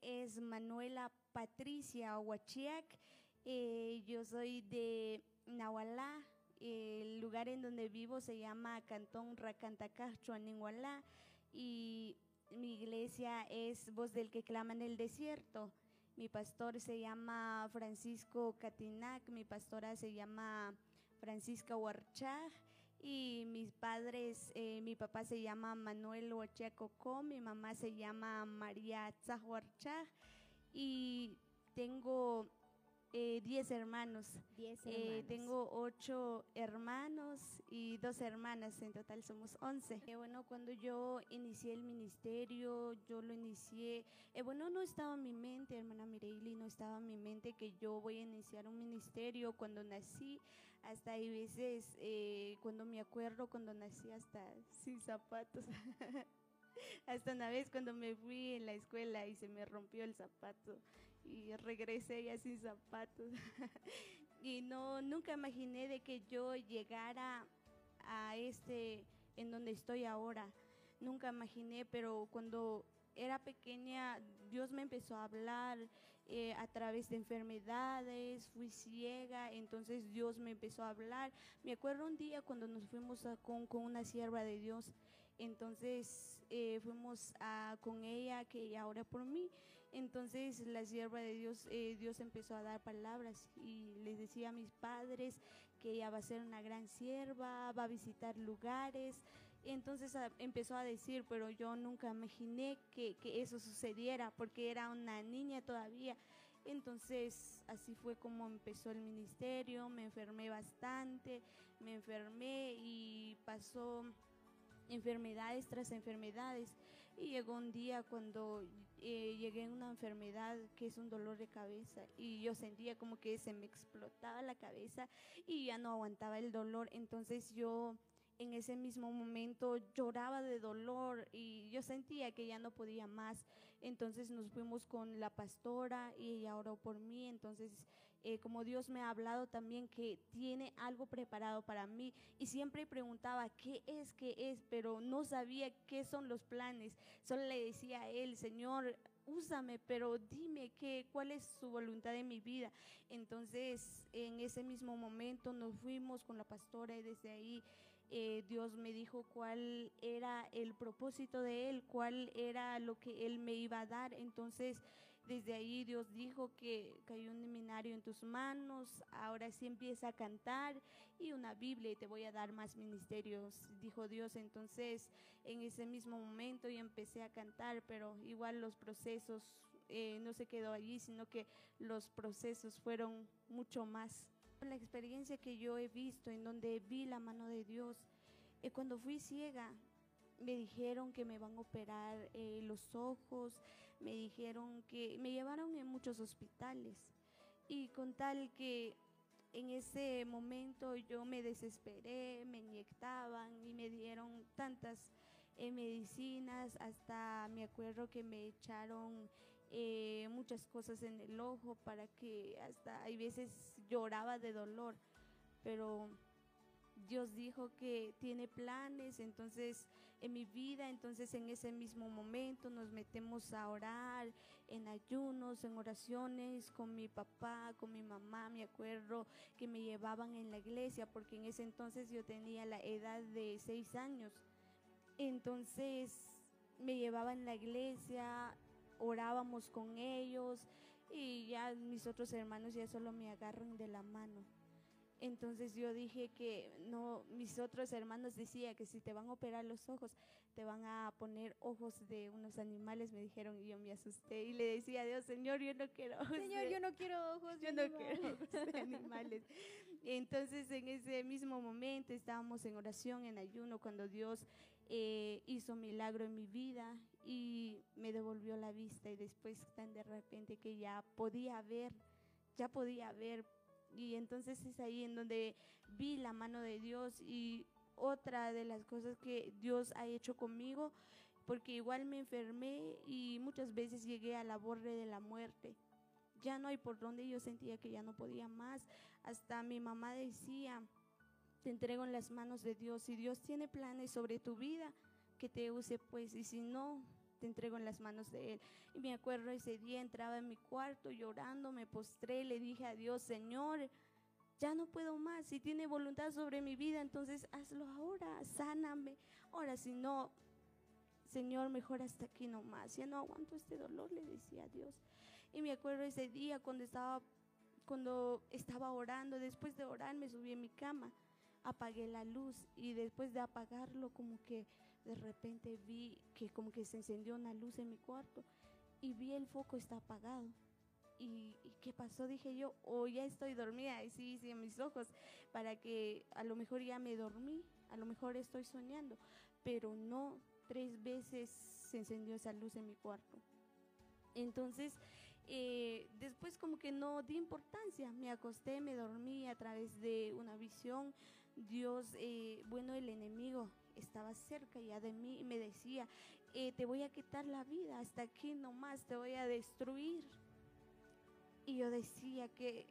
es Manuela Patricia Huachiac. Eh, yo soy de Nahualá. El lugar en donde vivo se llama Cantón Racantacá, Chuaninhualá. Y mi iglesia es Voz del que clama en el desierto. Mi pastor se llama Francisco Catinac, mi pastora se llama Francisca Huarchaj y mis padres, eh, mi papá se llama Manuel Huachiacocó, mi mamá se llama María Tzahuarchaj y tengo eh, diez hermanos. Diez Eh, hermanos. tengo ocho hermanos y dos hermanas, en total somos once. Eh, bueno, cuando yo inicié el ministerio, yo lo inicié, eh, bueno, no estaba en mi mente, hermana Mireili, no estaba en mi mente que yo voy a iniciar un ministerio. Cuando nací, hasta hay veces, eh, cuando me acuerdo, cuando nací hasta sin zapatos. Hasta una vez cuando me fui en la escuela y se me rompió el zapato y regresé ya sin zapatos. y no, nunca imaginé de que yo llegara a este, en donde estoy ahora. Nunca imaginé, pero cuando era pequeña, Dios me empezó a hablar eh, a través de enfermedades, fui ciega, entonces Dios me empezó a hablar. Me acuerdo un día cuando nos fuimos a- con, con una sierva de Dios, entonces eh, fuimos a- con ella, que ella por mí. Entonces la sierva de Dios, eh, Dios empezó a dar palabras y les decía a mis padres que ella va a ser una gran sierva, va a visitar lugares. Entonces a- empezó a decir, pero yo nunca imaginé que, que eso sucediera porque era una niña todavía. Entonces así fue como empezó el ministerio, me enfermé bastante, me enfermé y pasó enfermedades tras enfermedades y llegó un día cuando eh, llegué a una enfermedad que es un dolor de cabeza y yo sentía como que se me explotaba la cabeza y ya no aguantaba el dolor entonces yo en ese mismo momento lloraba de dolor y yo sentía que ya no podía más. Entonces nos fuimos con la pastora y ella oró por mí. Entonces, eh, como Dios me ha hablado también que tiene algo preparado para mí y siempre preguntaba qué es, qué es, pero no sabía qué son los planes. Solo le decía a él, Señor, úsame, pero dime qué, cuál es su voluntad en mi vida. Entonces, en ese mismo momento nos fuimos con la pastora y desde ahí eh, Dios me dijo cuál era el propósito de Él, cuál era lo que Él me iba a dar. Entonces, desde ahí Dios dijo que cayó un seminario en tus manos, ahora sí empieza a cantar y una Biblia y te voy a dar más ministerios, dijo Dios. Entonces, en ese mismo momento yo empecé a cantar, pero igual los procesos eh, no se quedó allí, sino que los procesos fueron mucho más. La experiencia que yo he visto, en donde vi la mano de Dios, eh, cuando fui ciega, me dijeron que me van a operar eh, los ojos, me dijeron que me llevaron en muchos hospitales. Y con tal que en ese momento yo me desesperé, me inyectaban y me dieron tantas eh, medicinas, hasta me acuerdo que me echaron eh, muchas cosas en el ojo para que hasta hay veces lloraba de dolor, pero Dios dijo que tiene planes, entonces en mi vida, entonces en ese mismo momento nos metemos a orar en ayunos, en oraciones con mi papá, con mi mamá, me acuerdo que me llevaban en la iglesia porque en ese entonces yo tenía la edad de seis años. Entonces me llevaban en la iglesia, orábamos con ellos y ya mis otros hermanos ya solo me agarran de la mano. Entonces yo dije que no, mis otros hermanos decían que si te van a operar los ojos, te van a poner ojos de unos animales, me dijeron y yo me asusté y le decía a Dios, Señor, yo no quiero ojos Señor, de- yo no quiero ojos. yo no quiero ojos de animales. Entonces en ese mismo momento estábamos en oración, en ayuno, cuando Dios eh, hizo milagro en mi vida y me devolvió la vista y después tan de repente que ya podía ver, ya podía ver. Y entonces es ahí en donde vi la mano de Dios y otra de las cosas que Dios ha hecho conmigo, porque igual me enfermé y muchas veces llegué a la borde de la muerte ya no hay por donde yo sentía que ya no podía más. Hasta mi mamá decía, te entrego en las manos de Dios. Si Dios tiene planes sobre tu vida, que te use pues. Y si no, te entrego en las manos de Él. Y me acuerdo ese día entraba en mi cuarto llorando, me postré, le dije a Dios, Señor, ya no puedo más. Si tiene voluntad sobre mi vida, entonces hazlo ahora, sáname. Ahora, si no, Señor, mejor hasta aquí nomás. Ya no aguanto este dolor, le decía a Dios. Y me acuerdo ese día cuando estaba, cuando estaba orando, después de orar me subí en mi cama, apagué la luz y después de apagarlo como que de repente vi que como que se encendió una luz en mi cuarto y vi el foco está apagado. ¿Y, qué pasó? Dije yo, o ya estoy dormida, y sí, sí, en mis ojos, para que a lo mejor ya me dormí, a lo mejor estoy soñando, pero no, tres veces se encendió esa luz en mi cuarto. Entonces, eh, después como que no di importancia, me acosté, me dormí a través de una visión. Dios, eh, bueno, el enemigo estaba cerca ya de mí y me decía, eh, te voy a quitar la vida, hasta aquí nomás te voy a destruir. Y yo decía que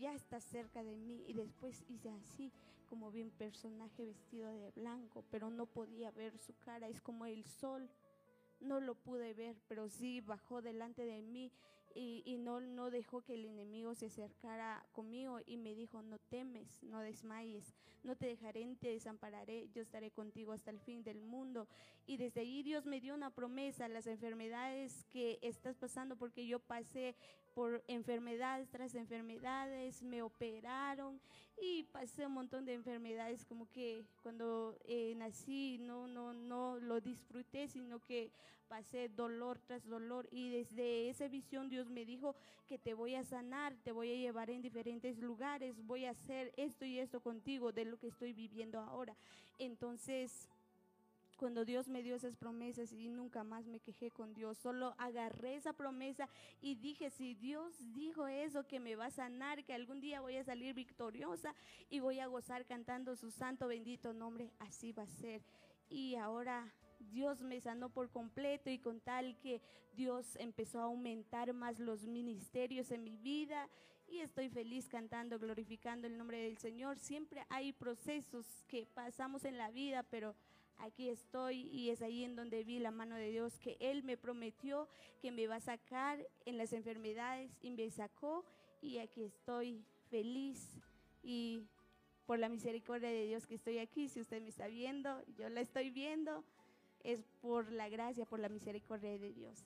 ya está cerca de mí y después hice así, como bien personaje vestido de blanco, pero no podía ver su cara, es como el sol. No lo pude ver, pero sí bajó delante de mí y, no, no dejó que el enemigo se acercara conmigo y me dijo, no temes, no desmayes, no te dejaré, te desampararé, yo estaré contigo hasta el fin del mundo. Y desde ahí Dios me dio una promesa, las enfermedades que estás pasando, porque yo pasé por enfermedades tras enfermedades, me operaron y pasé un montón de enfermedades como que cuando eh, nací no, no, no lo disfruté, sino que pasé dolor tras dolor y desde esa visión Dios me dijo que te voy a sanar, te voy a llevar en diferentes lugares, voy a hacer esto y esto contigo de lo que estoy viviendo ahora. Entonces cuando Dios me dio esas promesas y nunca más me quejé con Dios, solo agarré esa promesa y dije, si Dios dijo eso, que me va a sanar, que algún día voy a salir victoriosa y voy a gozar cantando su santo bendito nombre, así va a ser. Y ahora Dios me sanó por completo y con tal que Dios empezó a aumentar más los ministerios en mi vida y estoy feliz cantando, glorificando el nombre del Señor. Siempre hay procesos que pasamos en la vida, pero aquí estoy y es ahí en donde vi la mano de Dios que Él me prometió que me va a sacar en las enfermedades y me sacó y aquí estoy feliz y por la misericordia de Dios que estoy aquí, si usted me está viendo, yo la estoy viendo, es por la gracia, por la misericordia de Dios.